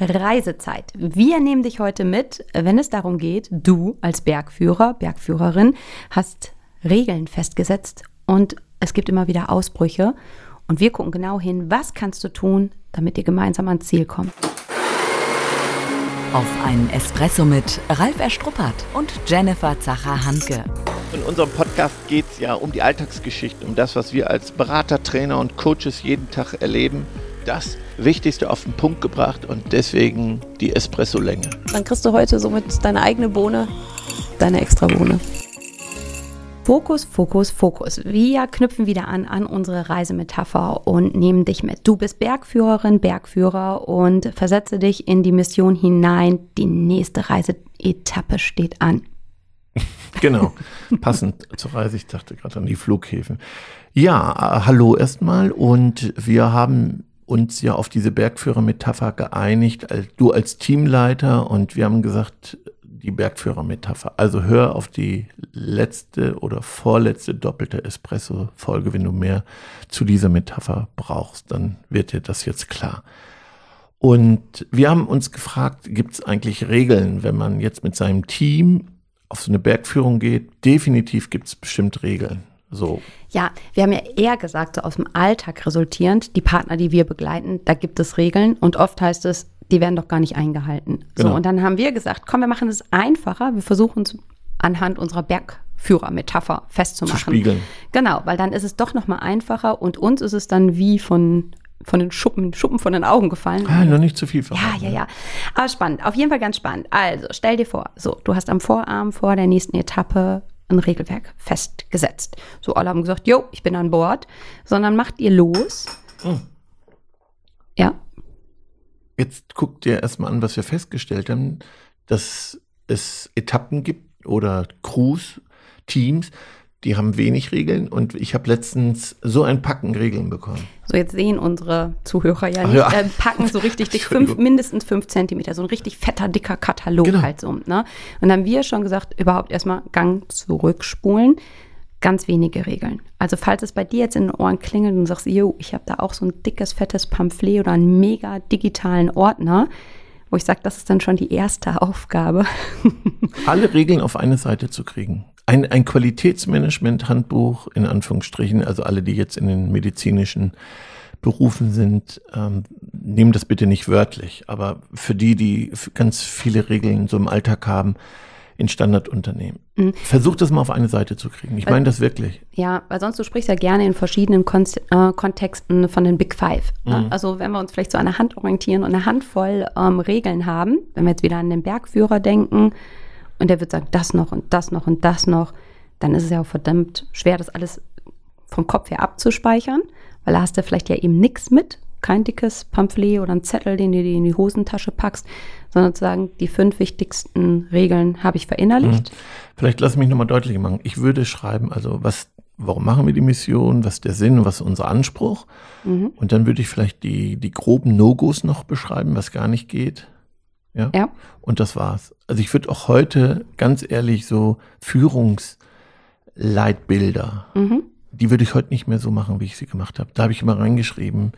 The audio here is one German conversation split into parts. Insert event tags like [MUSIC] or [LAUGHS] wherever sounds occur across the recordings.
Reisezeit. Wir nehmen dich heute mit, wenn es darum geht, du als Bergführer, Bergführerin hast Regeln festgesetzt und es gibt immer wieder Ausbrüche und wir gucken genau hin, was kannst du tun, damit ihr gemeinsam ans Ziel kommt. Auf einen Espresso mit Ralf Erstruppert und Jennifer Zacher-Hanke. In unserem Podcast geht es ja um die Alltagsgeschichte, um das, was wir als Berater, Trainer und Coaches jeden Tag erleben. Das Wichtigste auf den Punkt gebracht und deswegen die Espresso-Länge. Dann kriegst du heute somit deine eigene Bohne, deine extra Bohne. Fokus, Fokus, Fokus. Wir knüpfen wieder an an unsere Reisemetapher und nehmen dich mit. Du bist Bergführerin, Bergführer und versetze dich in die Mission hinein. Die nächste Reiseetappe steht an. [LAUGHS] Genau, passend zur Reise. Ich dachte gerade an die Flughäfen. Ja, äh, hallo erstmal und wir haben uns ja auf diese Bergführer-Metapher geeinigt, du als Teamleiter und wir haben gesagt, die Bergführer-Metapher. Also hör auf die letzte oder vorletzte doppelte Espresso-Folge, wenn du mehr zu dieser Metapher brauchst, dann wird dir das jetzt klar. Und wir haben uns gefragt, gibt es eigentlich Regeln, wenn man jetzt mit seinem Team auf so eine Bergführung geht? Definitiv gibt es bestimmt Regeln. So. Ja, wir haben ja eher gesagt, so aus dem Alltag resultierend, die Partner, die wir begleiten, da gibt es Regeln und oft heißt es, die werden doch gar nicht eingehalten. Genau. So, und dann haben wir gesagt, komm, wir machen es einfacher. Wir versuchen es anhand unserer Bergführer-Metapher festzumachen. Zu spiegeln. Genau, weil dann ist es doch nochmal einfacher und uns ist es dann wie von von den Schuppen, Schuppen von den Augen gefallen. Ah, noch nicht zu viel verraten. Ja, ja, ja. Aber spannend, auf jeden Fall ganz spannend. Also, stell dir vor, so, du hast am Vorarm vor der nächsten Etappe ein Regelwerk festgesetzt. So, alle haben gesagt, jo, ich bin an Bord, sondern macht ihr los. Hm. Ja. Jetzt guckt dir erstmal an, was wir festgestellt haben, dass es Etappen gibt oder Crews, Teams, die haben wenig Regeln und ich habe letztens so ein Packen Regeln bekommen. So, jetzt sehen unsere Zuhörer ja nicht. Ja. Äh, Packen so richtig dick, fünf, mindestens fünf Zentimeter, so ein richtig fetter, dicker Katalog genau. halt so. Ne? Und dann haben wir schon gesagt, überhaupt erstmal Gang zurückspulen. Ganz wenige Regeln. Also falls es bei dir jetzt in den Ohren klingelt und du sagst, yo, ich habe da auch so ein dickes, fettes Pamphlet oder einen mega digitalen Ordner, wo ich sage, das ist dann schon die erste Aufgabe. [LAUGHS] Alle Regeln auf eine Seite zu kriegen ein, ein Qualitätsmanagement-Handbuch, in Anführungsstrichen, also alle, die jetzt in den medizinischen Berufen sind, ähm, nehmen das bitte nicht wörtlich. Aber für die, die ganz viele Regeln so im Alltag haben, in Standardunternehmen. Mhm. Versuch das mal auf eine Seite zu kriegen. Ich meine das wirklich. Ja, weil sonst du sprichst ja gerne in verschiedenen Kon äh, Kontexten von den Big Five. Ne? Mhm. Also wenn wir uns vielleicht so an der Hand orientieren und eine Handvoll ähm, Regeln haben, wenn wir jetzt wieder an den Bergführer denken, und der wird sagen, das noch und das noch und das noch, dann ist es ja auch verdammt schwer, das alles vom Kopf her abzuspeichern, weil da hast du vielleicht ja eben nichts mit, kein dickes Pamphlet oder ein Zettel, den du dir in die Hosentasche packst, sondern zu sagen, die fünf wichtigsten Regeln habe ich verinnerlicht. Mhm. Vielleicht lass mich nochmal deutlich machen. Ich würde schreiben, also was, warum machen wir die Mission, was ist der Sinn, was ist unser Anspruch? Mhm. Und dann würde ich vielleicht die, die groben No-Gos noch beschreiben, was gar nicht geht. Ja? ja. Und das war's. Also ich würde auch heute ganz ehrlich so Führungsleitbilder, mhm. die würde ich heute nicht mehr so machen, wie ich sie gemacht habe. Da habe ich immer reingeschrieben,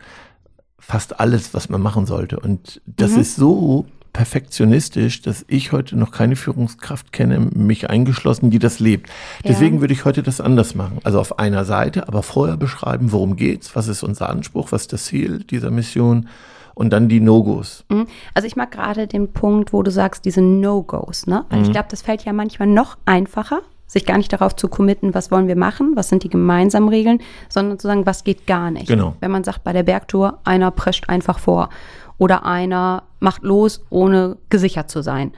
fast alles, was man machen sollte. Und das mhm. ist so perfektionistisch, dass ich heute noch keine Führungskraft kenne, mich eingeschlossen, die das lebt. Deswegen ja. würde ich heute das anders machen. Also auf einer Seite, aber vorher beschreiben, worum geht's, was ist unser Anspruch, was ist das Ziel dieser Mission und dann die No-Gos. Mhm. Also ich mag gerade den Punkt, wo du sagst, diese No-Gos, ne? Weil mhm. ich glaube, das fällt ja manchmal noch einfacher, sich gar nicht darauf zu committen, was wollen wir machen, was sind die gemeinsamen Regeln, sondern zu sagen, was geht gar nicht. Genau. Wenn man sagt, bei der Bergtour, einer prescht einfach vor oder einer macht los, ohne gesichert zu sein.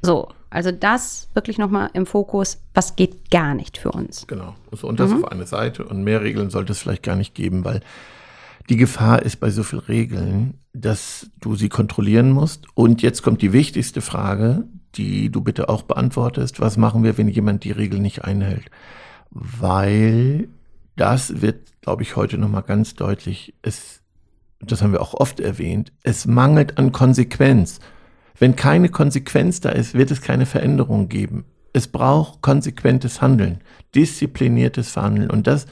So, also das wirklich nochmal im Fokus, was geht gar nicht für uns. Genau. So, und das mhm. auf eine Seite und mehr Regeln sollte es vielleicht gar nicht geben, weil die Gefahr ist bei so vielen Regeln, dass du sie kontrollieren musst. Und jetzt kommt die wichtigste Frage, die du bitte auch beantwortest. Was machen wir, wenn jemand die Regel nicht einhält? Weil das wird, glaube ich, heute nochmal ganz deutlich. Es, das haben wir auch oft erwähnt. Es mangelt an Konsequenz. Wenn keine Konsequenz da ist, wird es keine Veränderung geben. Es braucht konsequentes Handeln, diszipliniertes Handeln und das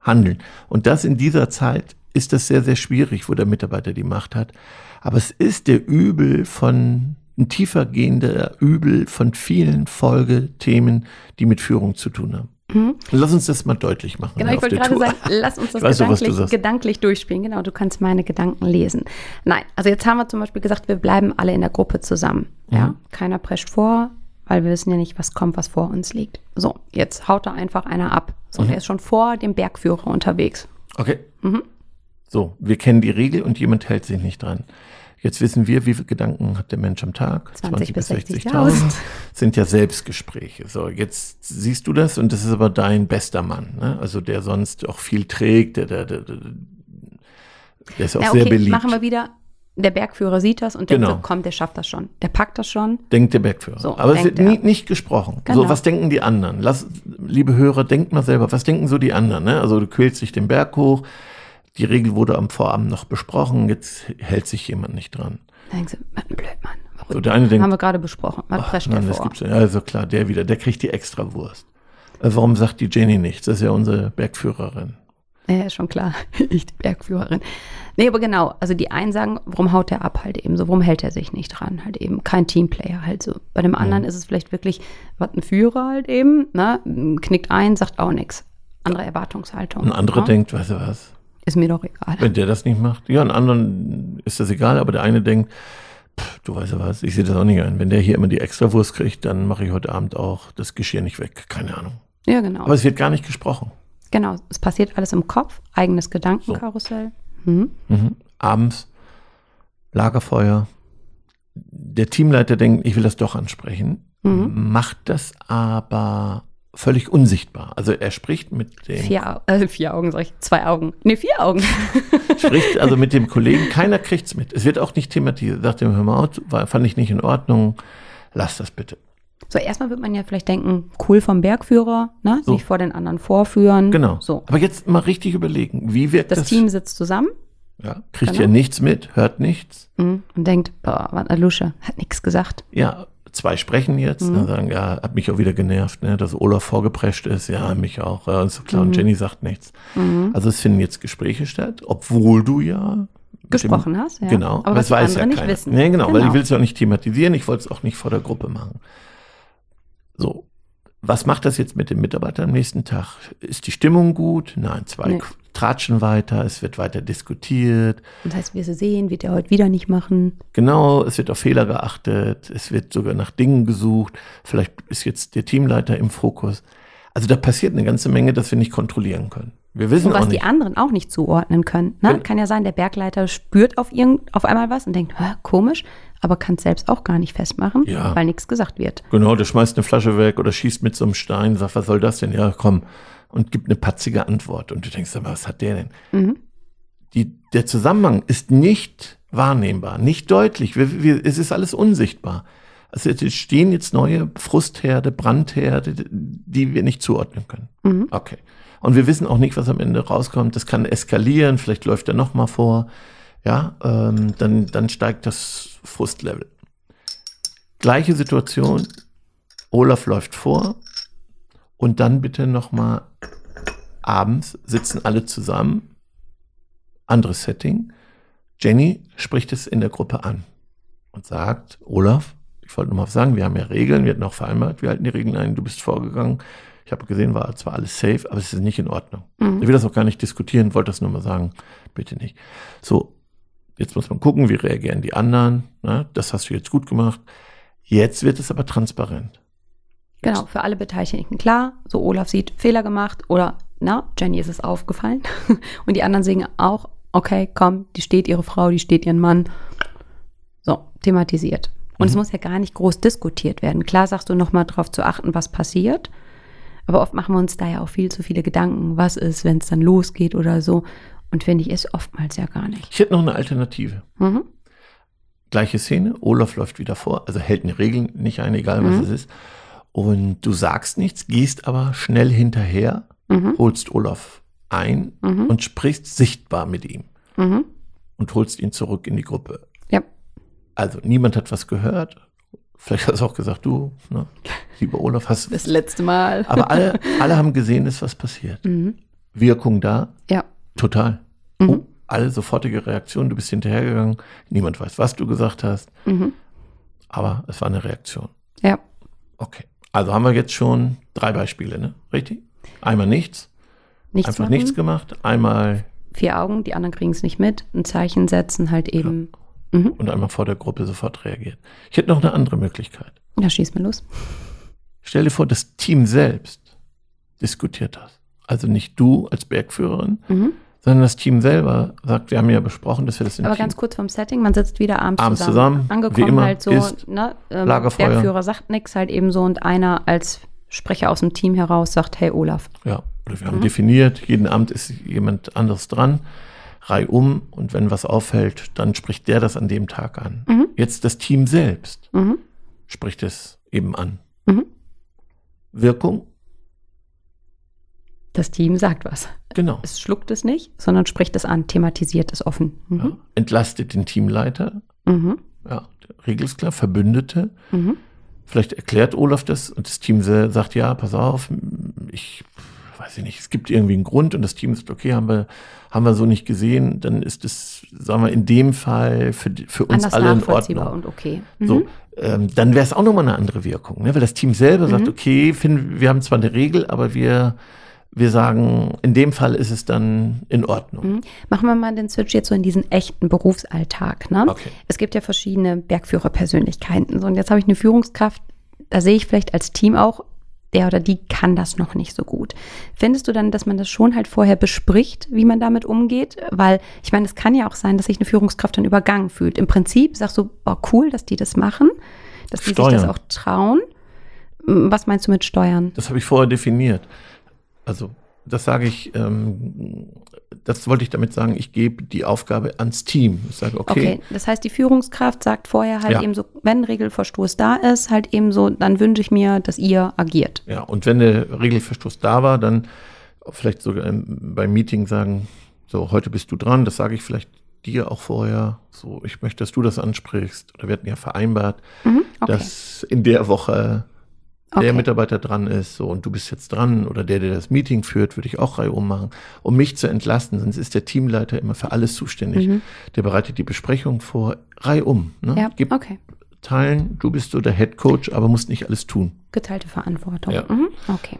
Handeln. Und das in dieser Zeit ist das sehr, sehr schwierig, wo der Mitarbeiter die Macht hat. Aber es ist der Übel von, ein tiefergehender Übel von vielen Folgethemen, die mit Führung zu tun haben. Mhm. Lass uns das mal deutlich machen. Genau, ich wollte gerade Tour. sagen, lass uns [LAUGHS] das gedanklich, sagst. gedanklich durchspielen. Genau, du kannst meine Gedanken lesen. Nein, also jetzt haben wir zum Beispiel gesagt, wir bleiben alle in der Gruppe zusammen. Ja, Mhm. keiner prescht vor, weil wir wissen ja nicht, was kommt, was vor uns liegt. So, jetzt haut da einfach einer ab. So, Mhm. der ist schon vor dem Bergführer unterwegs. Okay. Mhm. So, wir kennen die Regel und jemand hält sich nicht dran. Jetzt wissen wir, wie viele Gedanken hat der Mensch am Tag? 20 bis 60.000. Sind ja Selbstgespräche. So, jetzt siehst du das und das ist aber dein bester Mann. Ne? Also der sonst auch viel trägt, der, der, der, der, ist auch Ja, sehr okay, beliebt. machen wir wieder. Der Bergführer sieht das und denkt Genau. so, komm, der schafft das schon. Der packt das schon. Denkt der Bergführer. So, Aber es wird nie, nicht gesprochen. Genau. So, was denken die anderen? Lass, liebe Hörer, denkt mal selber, was denken so die anderen? Ne? Also du quälst dich den Berg hoch. Die Regel wurde am Vorabend noch besprochen. Jetzt hält sich jemand nicht dran. Da was ein Blödmann. So, der eine denkt, Haben wir gerade besprochen. Was prescht nein, das vor? gibt's. Also klar, der wieder, der kriegt die extra Wurst. Äh, Warum sagt die Jenny nichts? Das ist ja unsere Bergführerin. Ja, schon klar. [LAUGHS] Ich, die Bergführerin. Nee, aber genau. Also die einen sagen, warum haut der ab halt eben so? Warum hält er sich nicht dran? Halt eben kein Teamplayer halt so. Bei dem Mhm. anderen ist es vielleicht wirklich, was ein Führer halt eben, ne? Knickt ein, sagt auch nichts. Andere Erwartungshaltung. Ein anderer ne? denkt, weißt du was, Ist mir doch egal. wenn der das nicht macht. Ja, ein anderen ist das egal, aber der eine denkt, pff, du weißt du was, ich sehe das auch nicht ein. Wenn der hier immer die extra Wurst kriegt, dann mache ich heute Abend auch das Geschirr nicht weg. Keine Ahnung. Ja, genau. Aber es wird gar nicht gesprochen. genau. Es passiert alles im Kopf, eigenes Gedankenkarussell. Mhm. Mhm. Abends, Lagerfeuer. Der Teamleiter denkt, ich will das doch ansprechen, Mhm. macht das aber völlig unsichtbar. Also er spricht mit dem Vier, äh, vier Augen, sag ich. Zwei Augen. Nee, vier Augen. [LAUGHS] spricht also mit dem Kollegen, keiner kriegt's mit. Es wird auch nicht thematisiert. Sagt ihm, hör mal war, fand ich nicht in Ordnung, lass das bitte. So, erstmal wird man ja vielleicht denken, cool vom Bergführer, ne? So. Nicht vor den anderen vorführen. Genau. So. Aber jetzt mal richtig überlegen, wie wirkt Das, das? Team sitzt zusammen ja, kriegt Genau. ja nichts mit, hört nichts. mhm, und denkt, boah, was eine Lusche, hat nichts gesagt. Ja, zwei sprechen jetzt, Mhm. dann sagen, ja, hat mich auch wieder genervt, ne, dass Olaf vorgeprescht ist, ja, mich auch, ja, ist so klar, Mhm. und Jenny sagt nichts. Also es finden jetzt Gespräche statt, obwohl du ja Gesprochen hast, ja. Genau, Aber die anderen nicht keiner. wissen. Nee, genau, weil Genau. ich will es ja auch nicht thematisieren, ich wollte es auch nicht vor der Gruppe machen. So, was macht das jetzt mit dem Mitarbeiter am nächsten Tag? Ist die Stimmung gut? Nein, zwei Nee. Tratschen weiter, es wird weiter diskutiert. Das heißt, wir sehen, wird er heute wieder nicht machen. Genau, es wird auf Fehler geachtet, es wird sogar nach Dingen gesucht. Vielleicht ist jetzt der Teamleiter im Fokus. Also da passiert eine ganze Menge, das wir nicht kontrollieren können. Wir wissen Und was auch die nicht. anderen auch nicht zuordnen können. Ne? Kann ja sein, der Bergleiter spürt auf, irgend, auf einmal was und denkt, komisch, aber kann es selbst auch gar nicht festmachen, Ja. weil nichts gesagt wird. Genau, der schmeißt eine Flasche weg oder schießt mit so einem Stein, sagt, was soll das denn? Ja, komm. Und gibt eine patzige Antwort. Und du denkst, aber was hat der denn? Mhm. Die, der Zusammenhang ist nicht wahrnehmbar, nicht deutlich. Wir, wir, es ist alles unsichtbar. Also es stehen jetzt neue Frustherde, Brandherde, die wir nicht zuordnen können. Mhm. Okay. Und wir wissen auch nicht, was am Ende rauskommt. Das kann eskalieren, vielleicht läuft er noch mal vor. Ja, ähm, dann, dann steigt das Frustlevel. Gleiche Situation. Olaf läuft vor und dann bitte noch mal abends sitzen alle zusammen. Anderes Setting. Jenny spricht es in der Gruppe an und sagt, Olaf, ich wollte nur mal sagen, wir haben ja Regeln, wir hatten auch vereinbart, wir halten die Regeln ein, du bist vorgegangen. Ich habe gesehen, war zwar alles safe, aber es ist nicht in Ordnung. Mhm. Ich will das auch gar nicht diskutieren, wollte das nur mal sagen, bitte nicht. So, jetzt muss man gucken, wie reagieren die anderen. Ne? Das hast du jetzt gut gemacht. Jetzt wird es aber transparent. Genau, für alle Beteiligten klar. So, Olaf sieht Fehler gemacht oder, na, Jenny ist es aufgefallen. [LAUGHS] Und die anderen sehen auch, okay, komm, die steht ihre Frau, die steht ihren Mann. So, thematisiert. Und es Mhm. muss ja gar nicht groß diskutiert werden. Klar sagst du nochmal drauf zu achten, was passiert. Aber oft machen wir uns da ja auch viel zu viele Gedanken, was ist, wenn es dann losgeht oder so. Und finde ich, ist oftmals ja gar nicht. Ich hätte noch eine Alternative. Mhm. Gleiche Szene, Olaf läuft wieder vor, also hält eine Regel nicht ein, egal was Mhm. es ist. Und du sagst nichts, gehst aber schnell hinterher, Mhm. holst Olaf ein Mhm. und sprichst sichtbar mit ihm Mhm. und holst ihn zurück in die Gruppe. Ja. Also niemand hat was gehört. Vielleicht hast du auch gesagt, du, ne, lieber Olaf, hast Das letzte Mal. Aber alle, [LAUGHS] alle haben gesehen, ist was passiert. Mhm. Wirkung da, Ja. total. Mhm. Oh, alle sofortige Reaktion, du bist hinterhergegangen, niemand weiß, was du gesagt hast, Mhm. aber es war eine Reaktion. Ja. Okay. Also haben wir jetzt schon drei Beispiele, ne? Richtig? Einmal nichts, Nichts einfach machen, nichts gemacht, einmal Vier Augen, die anderen kriegen es nicht mit. Ein Zeichen setzen halt eben. Mhm. und einmal vor der Gruppe sofort reagiert. Ich hätte noch eine andere Möglichkeit. Ja, schieß mal los. Stell dir vor, das Team selbst diskutiert das. Also nicht du als Bergführerin, Mhm. Sondern das Team selber sagt, wir haben ja besprochen, dass wir das im Aber Team ganz kurz vom Setting, man sitzt wieder abends, Abends zusammen. zusammen, Angekommen immer, halt so, isst, ne, ähm, Lagerfeuer. Bergführer sagt nichts halt eben so und einer als Sprecher aus dem Team heraus sagt, hey Olaf. Ja, wir haben Mhm. definiert, jeden Abend ist jemand anderes dran, reihum und wenn was auffällt, dann spricht der das an dem Tag an. Mhm. Jetzt das Team selbst Mhm. spricht es eben an. Mhm. Wirkung? Das Team sagt was. Genau. Es schluckt es nicht, sondern spricht es an, thematisiert es offen. Ja. Mhm. Entlastet den Teamleiter, Mhm. ja, ist klar, Verbündete. Mhm. Vielleicht erklärt Olaf das und das Team sagt, ja, pass auf, ich weiß ich nicht, es gibt irgendwie einen Grund und das Team sagt, okay, haben wir, haben wir so nicht gesehen, dann ist es, sagen wir, in dem Fall für, für uns Anders alle in nachvollziehbar Ordnung. und okay. Mhm. So, ähm, dann wäre es auch nochmal eine andere Wirkung, ne? weil das Team selber sagt, Mhm. okay, finden, wir haben zwar eine Regel, aber wir, wir sagen, in dem Fall ist es dann in Ordnung. Mhm. Machen wir mal den Switch jetzt so in diesen echten Berufsalltag. Ne? Okay. Es gibt ja verschiedene Bergführerpersönlichkeiten. So, und jetzt habe ich eine Führungskraft, da sehe ich vielleicht als Team auch, der oder die kann das noch nicht so gut. Findest du dann, dass man das schon halt vorher bespricht, wie man damit umgeht? Weil ich meine, es kann ja auch sein, dass sich eine Führungskraft dann übergangen fühlt. Im Prinzip sagst du, oh cool, dass die das machen, dass die sich das Steuern. auch trauen. Was meinst du mit Steuern? Das habe ich vorher definiert. Also, das sage ich, ähm, das wollte ich damit sagen, ich gebe die Aufgabe ans Team. Ich sage, okay, Okay, das heißt, die Führungskraft sagt vorher halt Ja. eben so, wenn Regelverstoß da ist, halt eben so, dann wünsche ich mir, dass ihr agiert. ja, und wenn der Regelverstoß da war, dann vielleicht sogar im, beim Meeting sagen, so, heute bist du dran, das sage ich vielleicht dir auch vorher, so, ich möchte, dass du das ansprichst. Oder wir hatten ja vereinbart, Mhm, okay. dass in der Woche der okay. Mitarbeiter dran ist, so, und du bist jetzt dran, oder der, der das Meeting führt, würde ich auch reihum machen, um mich zu entlasten, sonst ist der Teamleiter immer für alles zuständig. Mhm. Der bereitet die Besprechung vor, reihum. Ne? Ja, Gib okay. Teilen, du bist so der Head Coach, aber musst nicht alles tun. Geteilte Verantwortung. Ja. Mhm, okay.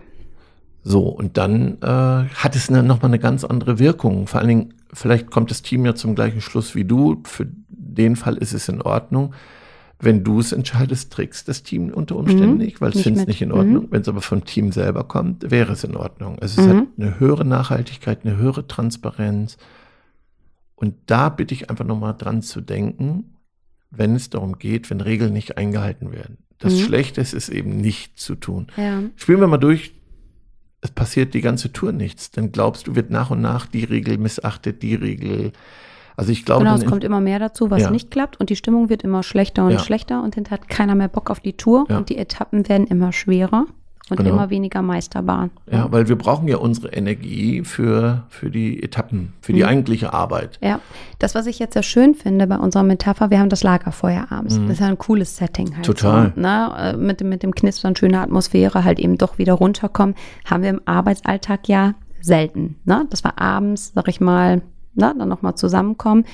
So, und dann äh, hat es ne, nochmal eine ganz andere Wirkung. Vor allen Dingen, vielleicht kommt das Team ja zum gleichen Schluss wie du. Für den Fall ist es in Ordnung. Wenn du es entscheidest, trägst das Team unter Umständen Mhm, nicht, weil es nicht findet nicht in Ordnung. Wenn es aber vom Team selber kommt, wäre es in Ordnung. Also es Mhm. hat eine höhere Nachhaltigkeit, eine höhere Transparenz. Und da bitte ich einfach nochmal dran zu denken, wenn es darum geht, wenn Regeln nicht eingehalten werden. Das Mhm. Schlechte ist es eben nicht zu tun. Ja. Spielen wir mal durch. Es passiert die ganze Tour nichts. Dann glaubst du, wird nach und nach die Regel missachtet, die Regel. Also ich glaube, Genau, es kommt immer mehr dazu, was Ja. nicht klappt und die Stimmung wird immer schlechter und Ja. schlechter und hinterher hat keiner mehr Bock auf die Tour Ja. und die Etappen werden immer schwerer und Genau. immer weniger meisterbar. ja, weil wir brauchen ja unsere Energie für, für die Etappen, für die Mhm. eigentliche Arbeit. Ja, das, was ich jetzt sehr schön finde bei unserer Metapher, wir haben das Lagerfeuer abends. Mhm. Das ist ja ein cooles Setting halt. Total. So, ne? Äh, mit, dem- mit dem Knistern, schöne Atmosphäre, halt eben doch wieder runterkommen, haben wir im Arbeitsalltag ja selten. Ne? Das war abends, sag ich mal, ne? dann nochmal zusammenkommen.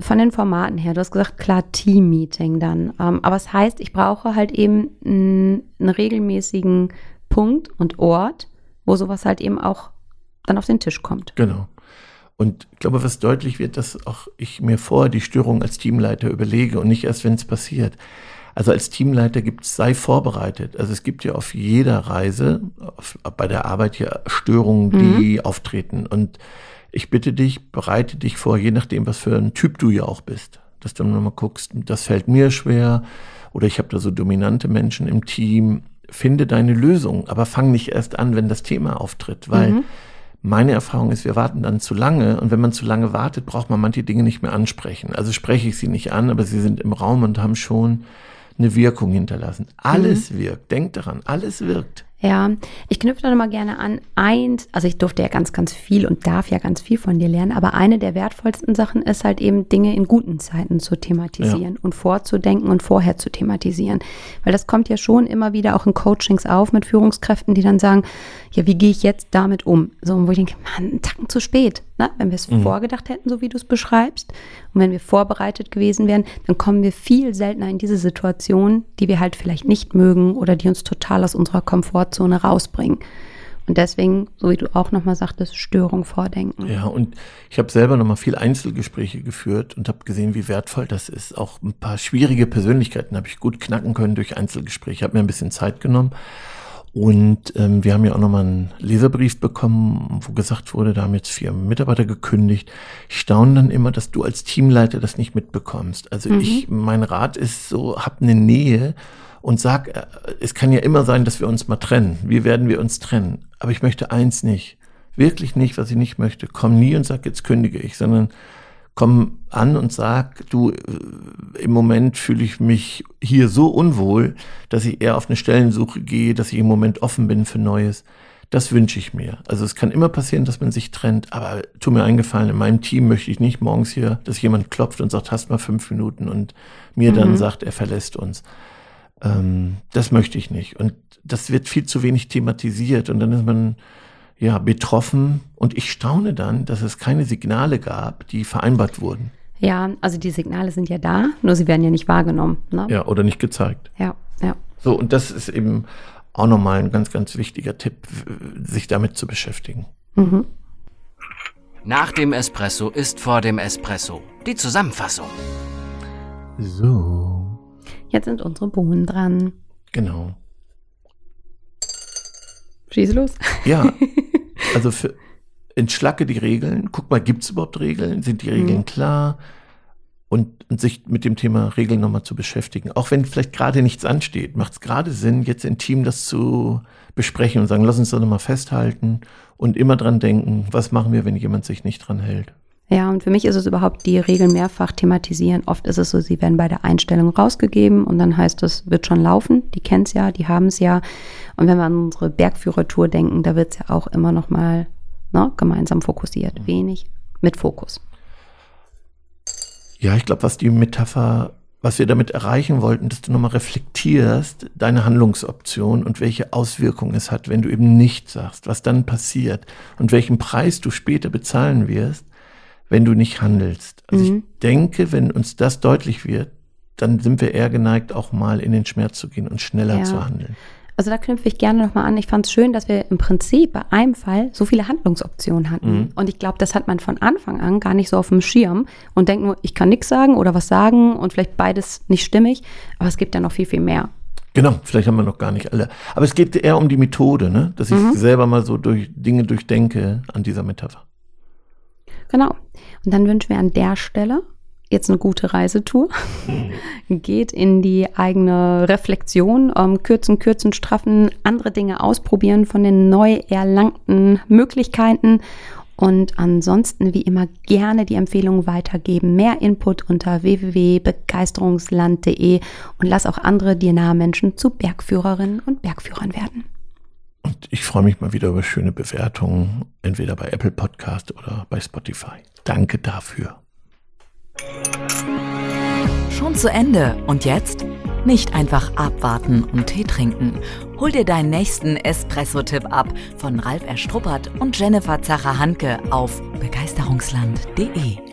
Von den Formaten her, du hast gesagt, klar, Team-Meeting dann. Ähm, aber es heißt, ich brauche halt eben einen regelmäßigen Punkt und Ort, wo sowas halt eben auch dann auf den Tisch kommt. Genau. Und ich glaube, was deutlich wird, dass auch ich mir vorher die Störung als Teamleiter überlege und nicht erst, wenn es passiert. Also als Teamleiter gibt es, sei vorbereitet. Also es gibt ja auf jeder Reise, auf, bei der Arbeit ja Störungen, die auftreten. Und ich bitte dich, bereite dich vor, je nachdem, was für ein Typ du ja auch bist. Dass du nochmal guckst, das fällt mir schwer oder ich habe da so dominante Menschen im Team. Finde deine Lösung, aber fang nicht erst an, wenn das Thema auftritt, weil Mhm. meine Erfahrung ist, wir warten dann zu lange und wenn man zu lange wartet, braucht man manche Dinge nicht mehr ansprechen. Also spreche ich sie nicht an, aber sie sind im Raum und haben schon eine Wirkung hinterlassen. Alles wirkt. Denkt daran, alles wirkt. Ja, ich knüpfe da nochmal gerne an. Eins, also ich durfte ja ganz, ganz viel und darf ja ganz viel von dir lernen, aber eine der wertvollsten Sachen ist halt eben Dinge in guten Zeiten zu thematisieren und vorzudenken und vorher zu thematisieren. Weil das kommt ja schon immer wieder auch in Coachings auf mit Führungskräften, die dann sagen, ja, wie gehe ich jetzt damit um? So, wo ich denke, Mann, einen Tacken zu spät. Na, wenn wir es mhm. vorgedacht hätten, so wie du es beschreibst, und wenn wir vorbereitet gewesen wären, dann kommen wir viel seltener in diese Situation, die wir halt vielleicht nicht mögen oder die uns total aus unserer Komfortzone rausbringen. Und deswegen, so wie du auch nochmal sagtest, Störung vordenken. Ja, und ich habe selber nochmal viel Einzelgespräche geführt und habe gesehen, wie wertvoll das ist. Auch ein paar schwierige Persönlichkeiten habe ich gut knacken können durch Einzelgespräche. Ich habe mir ein bisschen Zeit genommen. Und ähm, wir haben ja auch nochmal einen Leserbrief bekommen, wo gesagt wurde, da haben jetzt vier Mitarbeiter gekündigt. Ich staune dann immer, dass du als Teamleiter das nicht mitbekommst. Also mhm. ich, mein Rat ist so, hab eine Nähe und sag, äh, es kann ja immer sein, dass wir uns mal trennen. Wie werden wir uns trennen? Aber ich möchte eins nicht. Wirklich nicht, was ich nicht möchte. Komm nie und sag, jetzt kündige ich, sondern komm an und sag, du, äh, im Moment fühle ich mich hier so unwohl, dass ich eher auf eine Stellensuche gehe, dass ich im Moment offen bin für Neues. Das wünsche ich mir. Also es kann immer passieren, dass man sich trennt, aber tu mir eingefallen, in meinem Team möchte ich nicht morgens hier, dass jemand klopft und sagt, hast mal fünf Minuten und mir mhm. dann sagt, er verlässt uns. Ähm, das möchte ich nicht. Und das wird viel zu wenig thematisiert. Und dann ist man ja betroffen. Und ich staune dann, dass es keine Signale gab, die vereinbart wurden. Ja, also die Signale sind ja da, nur sie werden ja nicht wahrgenommen. Ne? Ja, oder nicht gezeigt. Ja, ja. So, und das ist eben auch nochmal ein ganz, ganz wichtiger Tipp, sich damit zu beschäftigen. Mhm. Nach dem Espresso ist vor dem Espresso. Die Zusammenfassung. So. Jetzt sind unsere Bohnen dran. Genau. Schieß los. Ja, [LAUGHS] also für, entschlacke die Regeln. Guck mal, gibt es überhaupt Regeln? Sind die Regeln mhm. klar? Und, und, sich mit dem Thema Regeln nochmal zu beschäftigen. Auch wenn vielleicht gerade nichts ansteht, macht es gerade Sinn, jetzt im Team das zu besprechen und sagen, lass uns da nochmal festhalten und immer dran denken, was machen wir, wenn jemand sich nicht dran hält. Ja, und für mich ist es überhaupt die Regeln mehrfach thematisieren. Oft ist es so, sie werden bei der Einstellung rausgegeben und dann heißt es, wird schon laufen. Die kennen es ja, die haben es ja. Und wenn wir an unsere Bergführertour denken, da wird es ja auch immer noch mal ne, gemeinsam fokussiert. Mhm. Wenig mit Fokus. Ja, ich glaube, was die Metapher, was wir damit erreichen wollten, dass du nochmal reflektierst, deine Handlungsoption und welche Auswirkungen es hat, wenn du eben nicht sagst, was dann passiert und welchen Preis du später bezahlen wirst, wenn du nicht handelst. Also mhm. ich denke, wenn uns das deutlich wird, dann sind wir eher geneigt, auch mal in den Schmerz zu gehen und schneller ja. zu handeln. Also da knüpfe ich gerne nochmal an. Ich fand es schön, dass wir im Prinzip bei einem Fall so viele Handlungsoptionen hatten. Mhm. Und ich glaube, das hat man von Anfang an gar nicht so auf dem Schirm und denkt nur, ich kann nichts sagen oder was sagen und vielleicht beides nicht stimmig. Aber es gibt ja noch viel, viel mehr. Genau, vielleicht haben wir noch gar nicht alle. Aber es geht eher um die Methode, ne? dass ich mhm. selber mal so durch Dinge durchdenke an dieser Metapher. Genau. Und dann wünschen wir an der Stelle jetzt eine gute Reisetour. Mhm. [LAUGHS] Geht in die eigene Reflexion, ähm, kürzen, kürzen, straffen, andere Dinge ausprobieren von den neu erlangten Möglichkeiten. Und ansonsten, wie immer, gerne die Empfehlung weitergeben. Mehr Input unter www.begeisterungsland.de und lass auch andere dir nahe Menschen zu Bergführerinnen und Bergführern werden. Und ich freue mich mal wieder über schöne Bewertungen, entweder bei Apple Podcast oder bei Spotify. Danke dafür. Schon zu Ende. Und jetzt? Nicht einfach abwarten und Tee trinken. Hol dir deinen nächsten Espresso-Tipp ab von Ralf Erstruppert und Jennifer Zacher-Hanke auf begeisterungsland.de.